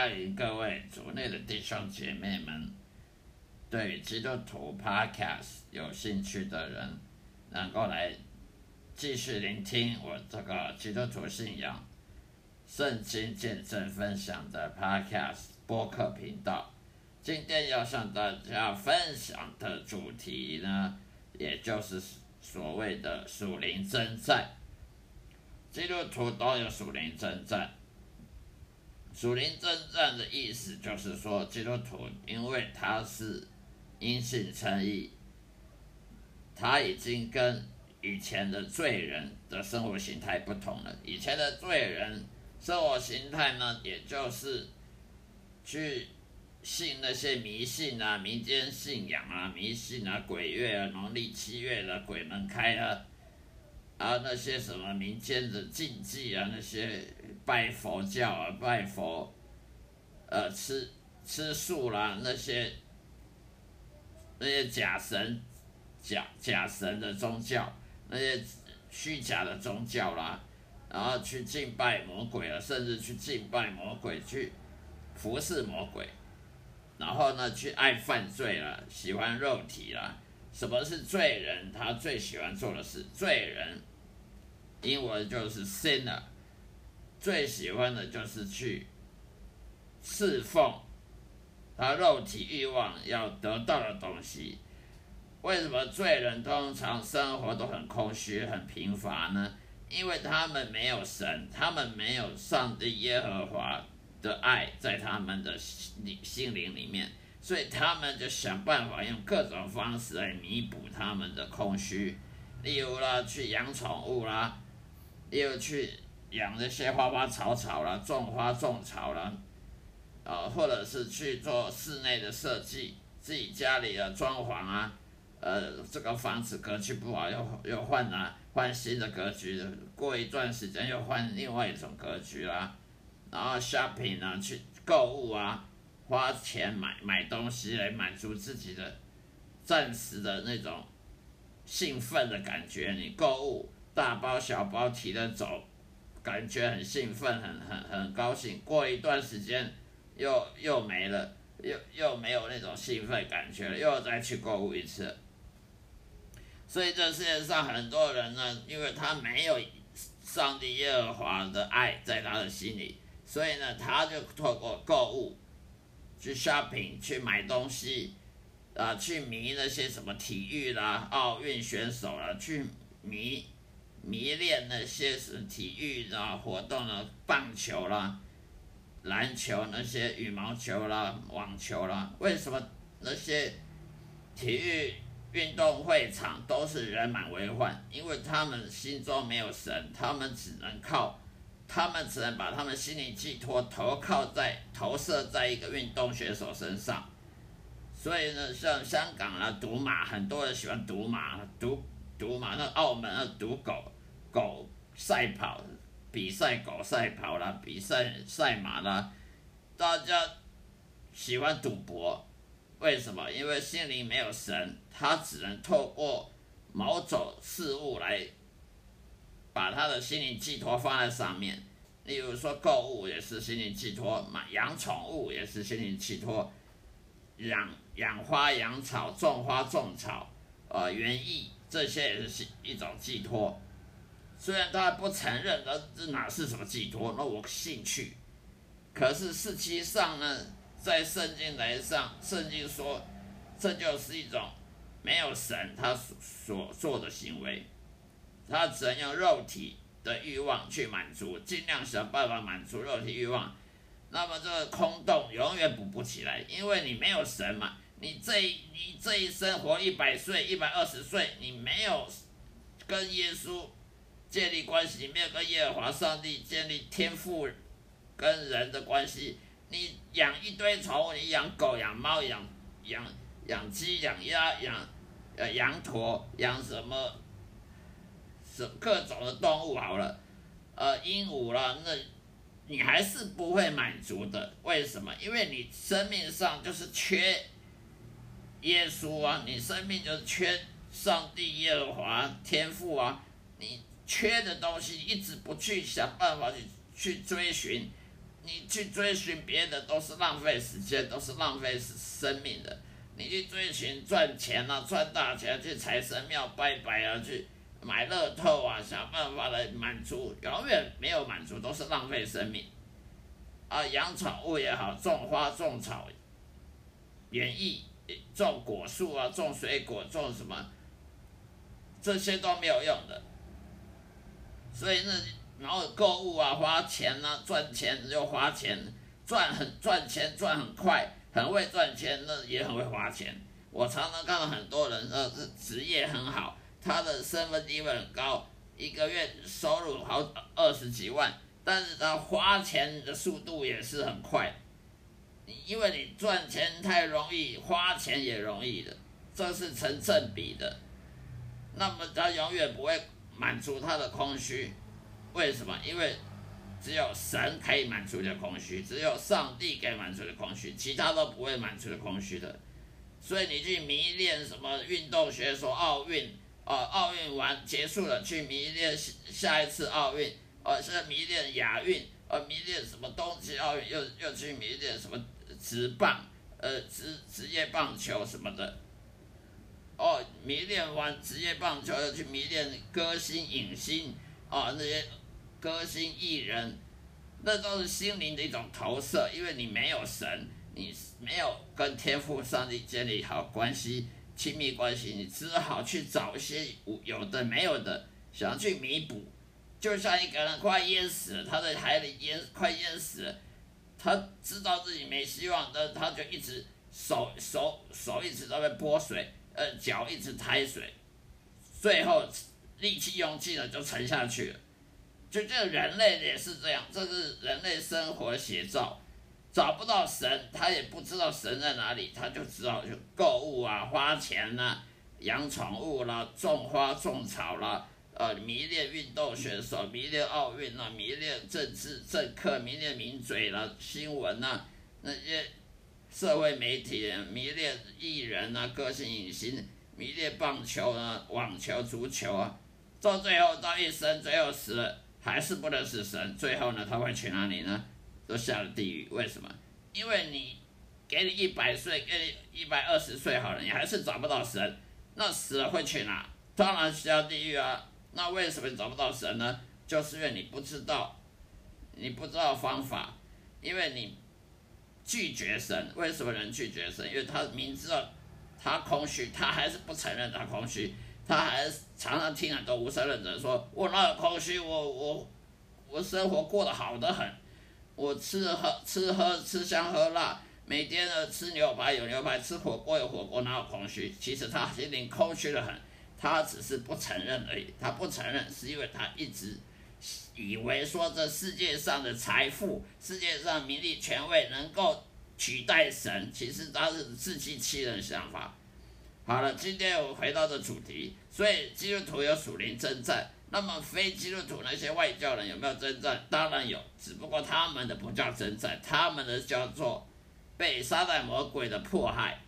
欢迎各位族内的弟兄姐妹们，对基督徒 Podcast 有兴趣的人，能够来继续聆听我这个基督徒信仰、圣经见证分享的 Podcast 播客频道。今天要向大家分享的主题呢，也就是所谓的属灵征战。基督徒都有属灵征战。属灵征战的意思就是说，基督徒因为他是因信称义，他已经跟以前的罪人的生活形态不同了。以前的罪人生活形态呢，也就是去信那些迷信啊、民间信仰啊、迷信啊、鬼月啊、农历七月的鬼门开啊。啊，那些什么民间的禁忌啊，那些拜佛教啊，拜佛，呃，吃吃素啦，那些那些假神、假假神的宗教，那些虚假的宗教啦，然后去敬拜魔鬼了，甚至去敬拜魔鬼，去服侍魔鬼，然后呢，去爱犯罪了，喜欢肉体了。什么是罪人？他最喜欢做的事，罪人。英文就是 sinner，最喜欢的就是去侍奉他肉体欲望要得到的东西。为什么罪人通常生活都很空虚、很贫乏呢？因为他们没有神，他们没有上帝耶和华的爱在他们的心心灵里面，所以他们就想办法用各种方式来弥补他们的空虚，例如啦，去养宠物啦。又去养那些花花草草啦，种花种草啦，啊，或者是去做室内的设计，自己家里的装潢啊，呃，这个房子格局不好，又又换啊，换新的格局，过一段时间又换另外一种格局啦，然后 shopping 啊，去购物啊，花钱买买东西来满足自己的暂时的那种兴奋的感觉，你购物。大包小包提着走，感觉很兴奋，很很很高兴。过一段时间，又又没了，又又没有那种兴奋感觉了，又再去购物一次。所以这世界上很多人呢，因为他没有上帝耶和华的爱在他的心里，所以呢，他就透过购物去 shopping 去买东西，啊，去迷那些什么体育啦、奥运选手啦，去迷。迷恋那些是体育的活动的棒球啦、篮球那些羽毛球啦、网球啦，为什么那些体育运动会场都是人满为患？因为他们心中没有神，他们只能靠，他们只能把他们心灵寄托投靠在投射在一个运动选手身上。所以呢，像香港啊赌马，很多人喜欢赌马，赌。赌马，那澳门那赌狗，狗赛跑比赛，狗赛跑啦，比赛赛马啦，大家喜欢赌博，为什么？因为心灵没有神，他只能透过某种事物来把他的心灵寄托放在上面。例如说，购物也是心灵寄托，买养宠物也是心灵寄托，养养花养草，种花种草，呃，园艺。这些也是一种寄托，虽然他不承认，那这哪是什么寄托？那我兴趣，可是实际上呢，在圣经来上，圣经说，这就是一种没有神他所所做的行为，他只能用肉体的欲望去满足，尽量想办法满足肉体欲望，那么这个空洞永远补不起来，因为你没有神嘛。你这你这一生活一百岁、一百二十岁，你没有跟耶稣建立关系，没有跟耶和华上帝建立天赋跟人的关系，你养一堆宠物，你养狗、养猫、养养养鸡、养鸭、养呃羊驼、养什么什各种的动物好了，呃鹦鹉了，那你还是不会满足的。为什么？因为你生命上就是缺。耶稣啊，你生命就是缺上帝耶和华天赋啊，你缺的东西一直不去想办法去去追寻，你去追寻别的都是浪费时间，都是浪费生命的。你去追寻赚钱啊，赚大钱，去财神庙拜拜啊，去买乐透啊，想办法来满足，永远没有满足，都是浪费生命。啊，养宠物也好，种花种草，园艺种果树啊，种水果，种什么，这些都没有用的。所以那然后购物啊，花钱啊，赚钱又花钱，赚很赚钱赚很快。很会赚钱，那也很会花钱。我常常看到很多人，呃，职业很好，他的身份地位很高，一个月收入好二十几万，但是他花钱的速度也是很快。因为你赚钱太容易，花钱也容易的，这是成正比的。那么他永远不会满足他的空虚，为什么？因为。只有神可以满足的空虚，只有上帝可以满足的空虚，其他都不会满足的空虚的。所以你去迷恋什么运动学说、奥运，啊，奥运完结束了，去迷恋下一次奥运，啊，现在迷恋亚运，啊，迷恋什么冬季奥运，又又去迷恋什么职棒，呃，职职业棒球什么的。哦，迷恋完职业棒球，又去迷恋歌星、影星，啊，那些。歌星艺人，那都是心灵的一种投射，因为你没有神，你没有跟天赋上帝建立好关系、亲密关系，你只好去找一些有的没有的，想要去弥补。就像一个人快淹死了，他在海里淹，快淹死了，他知道自己没希望，但他就一直手手手一直在被泼水，呃，脚一直抬水，最后力气用尽了，就沉下去了。就这人类也是这样，这是人类生活写照，找不到神，他也不知道神在哪里，他就只好去购物啊，花钱啊，养宠物啦，种花种草啦，呃，迷恋运动选手，迷恋奥运啊，迷恋政治政客，迷恋名嘴啦，新闻呐，那些社会媒体，迷恋艺人呐，歌星影星，迷恋棒球啊，网球、足球啊，到最后到一生，最后死了。还是不能是神，最后呢，他会去哪里呢？都下了地狱。为什么？因为你给你一百岁，给你一百二十岁好了，你还是找不到神，那死了会去哪？当然下地狱啊。那为什么找不到神呢？就是因为你不知道，你不知道方法，因为你拒绝神。为什么人拒绝神？因为他明知道他空虚，他还是不承认他空虚。他还常常听很多无神论者说：“我那有空虚，我我我生活过得好得很，我吃喝吃喝吃香喝辣，每天呢吃牛排有牛排，吃火锅有火锅，哪有空虚？其实他心灵空虚的很，他只是不承认而已。他不承认是因为他一直以为说这世界上的财富、世界上名利权位能够取代神，其实他是自欺欺人的想法。”好了，今天我们回到这主题，所以基督徒有属灵征战，那么非基督徒那些外教人有没有征战？当然有，只不过他们的不叫征战，他们的叫做被撒旦魔鬼的迫害，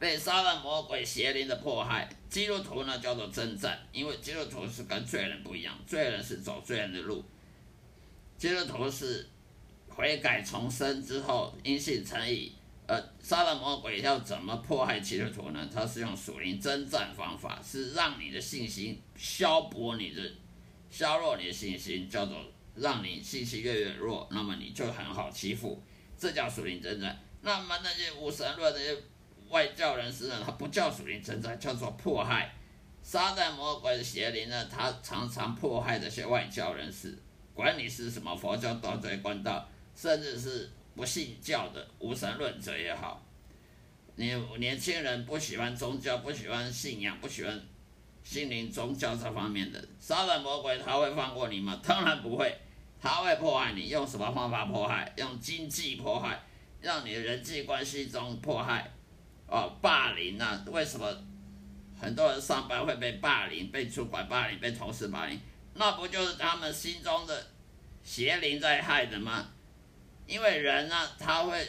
被撒旦魔鬼邪灵的迫害。基督徒呢叫做征战，因为基督徒是跟罪人不一样，罪人是走罪人的路，基督徒是悔改重生之后因信成义。呃，杀了魔鬼要怎么迫害基督徒呢？他是用属灵征战方法，是让你的信心消薄你的，削弱你的信心，叫做让你信心越越弱，那么你就很好欺负，这叫属灵征战。那么那些无神论那些外教人士呢，他不叫属灵征战，叫做迫害。撒旦魔鬼的邪灵呢，他常常迫害这些外教人士，管你是什么佛教、道教、官道，甚至是。不信教的无神论者也好，你年轻人不喜欢宗教，不喜欢信仰，不喜欢心灵宗教这方面的，杀人魔鬼他会放过你吗？当然不会，他会迫害你，用什么方法迫害？用经济迫害，让你的人际关系中迫害，哦，霸凌啊？为什么很多人上班会被霸凌，被主管霸凌，被同事霸凌？那不就是他们心中的邪灵在害的吗？因为人呢，他会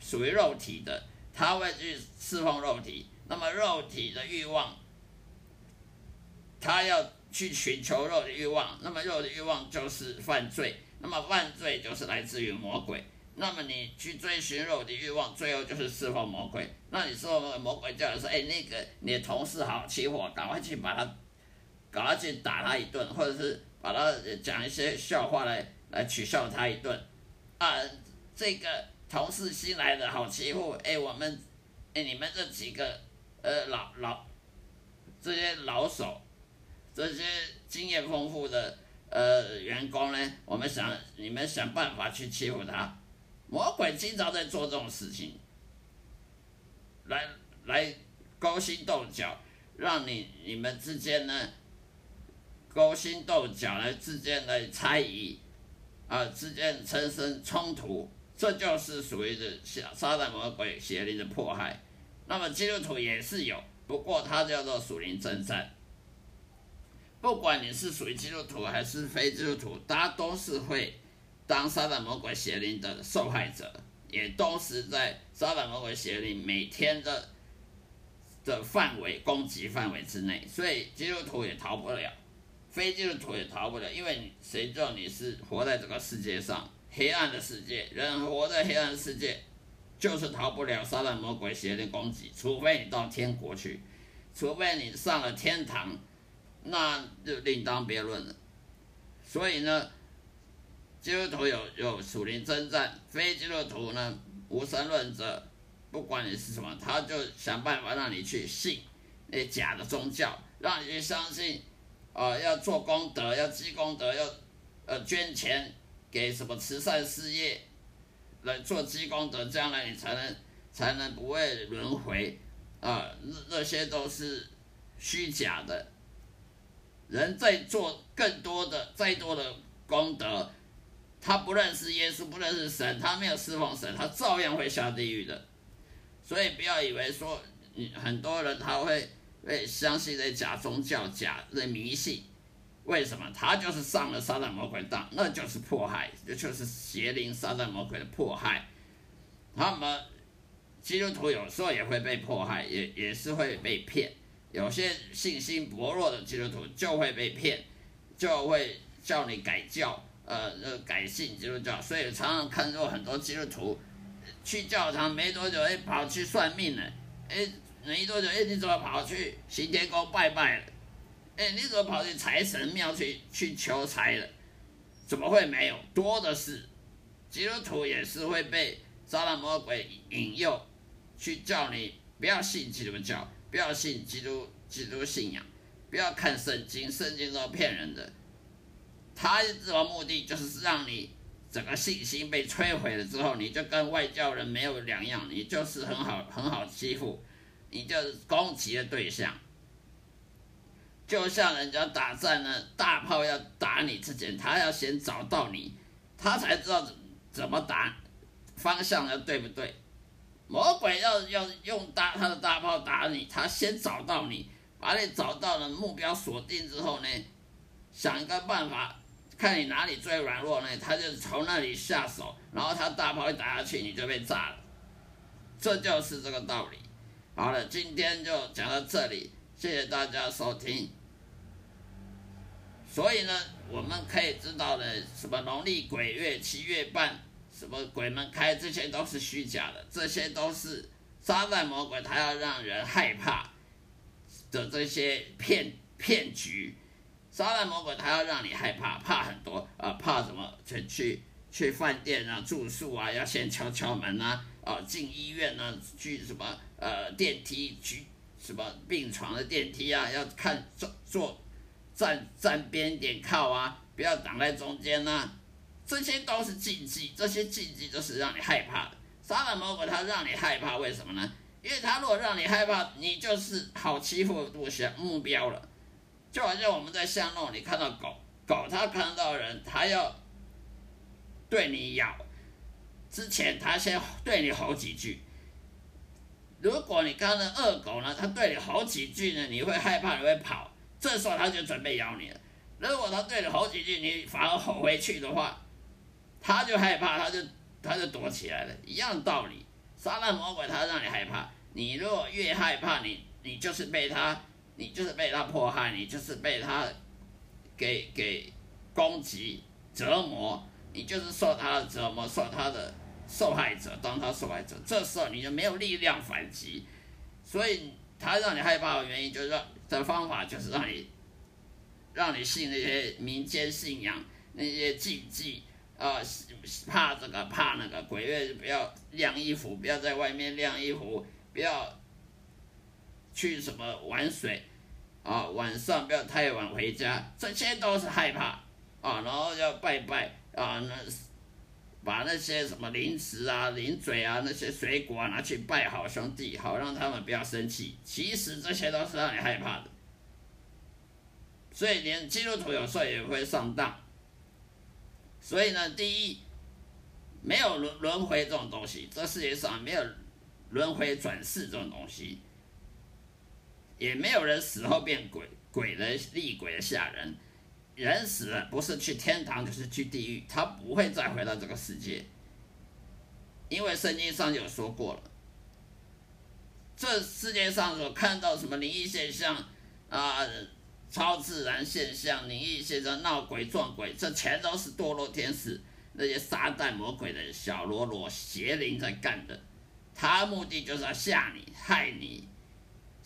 属于肉体的，他会去侍奉肉体。那么肉体的欲望，他要去寻求肉的欲望，那么肉的欲望就是犯罪。那么犯罪就是来自于魔鬼。那么你去追寻肉体欲望，最后就是释放魔鬼。那你说魔鬼叫你说，哎，那个你的同事好欺负，赶快去把他，赶快去打他一顿，或者是把他讲一些笑话来来取笑他一顿。啊，这个同事新来的好欺负，哎，我们，哎，你们这几个，呃，老老，这些老手，这些经验丰富的呃员工呢，我们想你们想办法去欺负他。魔鬼经常在做这种事情，来来勾心斗角，让你你们之间呢勾心斗角来之间的猜疑，啊之间产生冲突，这就是属于的撒撒旦魔鬼邪灵的迫害。那么基督徒也是有，不过它叫做属灵征战。不管你是属于基督徒还是非基督徒，大家都是会。当撒旦魔鬼邪灵的受害者，也都是在撒旦魔鬼邪灵每天的的范围攻击范围之内，所以基督徒也逃不了，非基督徒也逃不了，因为谁知道你是活在这个世界上黑暗的世界，人活在黑暗的世界，就是逃不了撒旦魔鬼邪灵攻击，除非你到天国去，除非你上了天堂，那就另当别论了。所以呢。基督徒有有属灵征战，非基督徒呢，无神论者，不管你是什么，他就想办法让你去信那假的宗教，让你去相信，啊，要做功德，要积功德，要呃捐钱给什么慈善事业来做积功德，将来你才能才能不会轮回，啊，那些都是虚假的。人在做更多的、再多的功德。他不认识耶稣，不认识神，他没有侍奉神，他照样会下地狱的。所以不要以为说你，很多人他会会相信这假宗教、假的迷信。为什么？他就是上了撒旦魔鬼当，那就是迫害，这就是邪灵撒旦魔鬼的迫害。他们基督徒有时候也会被迫害，也也是会被骗。有些信心薄弱的基督徒就会被骗，就会叫你改教。呃，呃，改信基督教，所以常常看到很多基督徒去教堂没多久，哎，跑去算命了，哎，没多久，哎，你怎么跑去行天宫拜拜了？哎，你怎么跑去财神庙去去求财了？怎么会没有？多的是，基督徒也是会被撒旦魔鬼引诱，去叫你不要信基督教，不要信基督基督信仰，不要看圣经，圣经都是骗人的。他的这个目的就是让你整个信心被摧毁了之后，你就跟外教人没有两样，你就是很好很好欺负，你就是攻击的对象。就像人家打仗呢，大炮要打你之前，他要先找到你，他才知道怎怎么打，方向要对不对。魔鬼要要用大他的大炮打你，他先找到你，把你找到了目标锁定之后呢，想一个办法。看你哪里最软弱呢？他就从那里下手，然后他大炮一打下去，你就被炸了。这就是这个道理。好了，今天就讲到这里，谢谢大家收听。所以呢，我们可以知道的，什么农历鬼月七月半，什么鬼门开，这些都是虚假的，这些都是撒旦魔鬼他要让人害怕的这些骗骗局。撒旦魔鬼他要让你害怕，怕很多啊，怕什么？去去去饭店啊，住宿啊，要先敲敲门啊，啊，进医院啊，去什么呃电梯去什么病床的电梯啊，要看坐坐站站边点靠啊，不要挡在中间呐，这些都是禁忌，这些禁忌都是让你害怕的。撒旦魔鬼他让你害怕，为什么呢？因为他如果让你害怕，你就是好欺负的目标目标了。就好像我们在巷弄里看到狗狗，它看到人，它要对你咬之前，它先对你吼几句。如果你看到恶狗呢，它对你吼几句呢，你会害怕，你会跑，这时候它就准备咬你了。如果它对你吼几句，你反而吼回去的话，它就害怕，它就它就躲起来了，一样道理。杀人魔鬼，它让你害怕，你如果越害怕，你你就是被它。你就是被他迫害，你就是被他给给攻击折磨，你就是受他的折磨，受他的受害者，当他受害者，这时候你就没有力量反击，所以他让你害怕的原因就是说的方法就是让你让你信那些民间信仰那些禁忌啊，怕这个怕那个，鬼月不要晾衣服，不要在外面晾衣服，不要去什么玩水啊，晚上不要太晚回家，这些都是害怕啊，然后要拜拜啊，那把那些什么零食啊、零嘴啊、那些水果啊拿去拜好兄弟，好让他们不要生气。其实这些都是让你害怕的，所以连基督徒有时候也会上当。所以呢，第一，没有轮轮回这种东西，这世界上没有轮回转世这种东西，也没有人死后变鬼，鬼的厉鬼吓人。人死了不是去天堂就是去地狱，他不会再回到这个世界，因为圣经上有说过了，这世界上所看到什么灵异现象啊。超自然现象、灵异现象、闹鬼撞鬼，这全都是堕落天使那些撒旦魔鬼的小喽啰邪灵在干的。他目的就是要吓你、害你，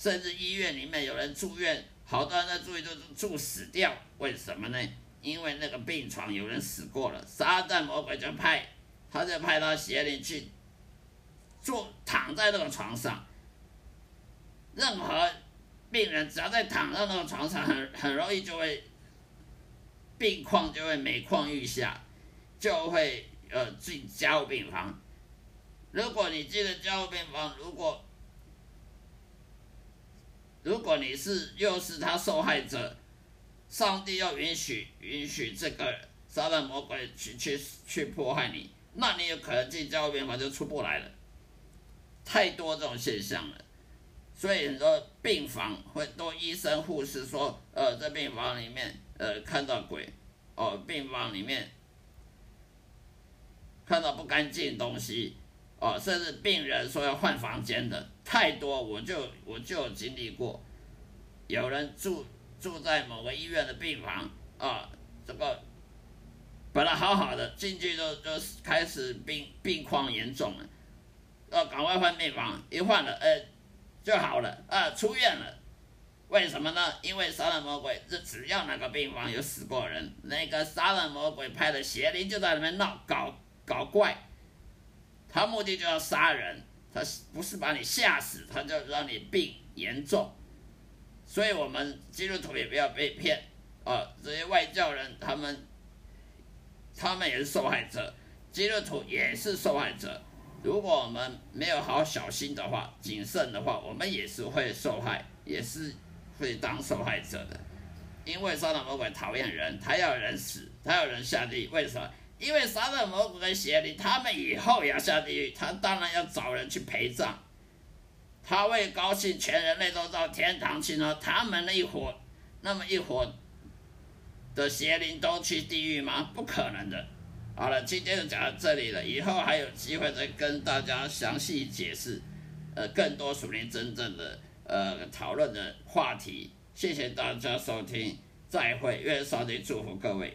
甚至医院里面有人住院，好多人在住院都住死掉。为什么呢？因为那个病床有人死过了，撒旦魔鬼就派，他就派他邪灵去坐躺在那个床上，任何。病人只要在躺在那个床上，很很容易就会病况就会每况愈下，就会呃进加护病房。如果你进了加护病房，如果如果你是又是他受害者，上帝要允许允许这个杀人魔鬼去去去迫害你，那你有可能进加护病房就出不来了。太多这种现象了。所以很多病房会多医生护士说，呃，在病房里面，呃，看到鬼，哦，病房里面看到不干净东西，哦，甚至病人说要换房间的太多，我就我就有经历过，有人住住在某个医院的病房，啊，这个本来好好的，进去就就开始病病况严重了，要赶快换病房，一换了，呃。就好了啊，出院了。为什么呢？因为杀人魔鬼，这只要那个病房有死过人，那个杀人魔鬼派的邪灵就在里面闹搞搞怪。他目的就要杀人，他不是把你吓死，他就让你病严重。所以我们基督徒也不要被骗啊！这些外教人，他们他们也是受害者，基督徒也是受害者。如果我们没有好小心的话、谨慎的话，我们也是会受害，也是会当受害者的。因为撒旦魔鬼讨厌人，他要人死，他要人下地。为什么？因为撒旦魔鬼跟邪灵，他们以后要下地狱，他当然要找人去陪葬。他会高兴全人类都到天堂去呢？他们那一伙，那么一伙的邪灵都去地狱吗？不可能的。好了，今天就讲到这里了。以后还有机会再跟大家详细解释，呃，更多属灵真正的呃讨论的话题。谢谢大家收听，再会，愿上帝祝福各位。